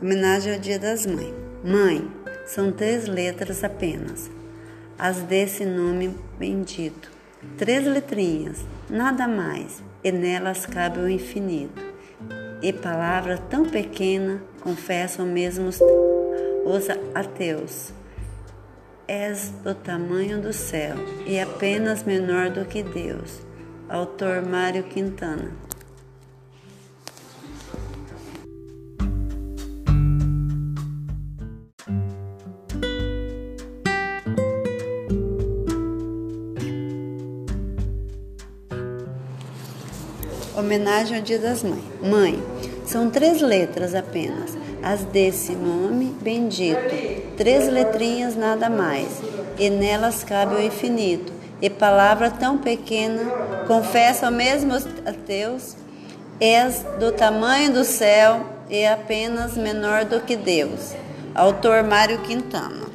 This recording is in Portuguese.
Homenagem ao Dia das Mães. Mãe, são três letras apenas, as desse nome bendito. Três letrinhas, nada mais, e nelas cabe o infinito. E palavra tão pequena, confessam mesmo os ateus. És do tamanho do céu e apenas menor do que Deus. Autor Mário Quintana. Homenagem ao Dia das Mães. Mãe, são três letras apenas, as desse nome bendito. Três letrinhas nada mais, e nelas cabe o infinito. E palavra tão pequena, confessa ao mesmo ateus, és do tamanho do céu e apenas menor do que Deus. Autor Mário Quintana.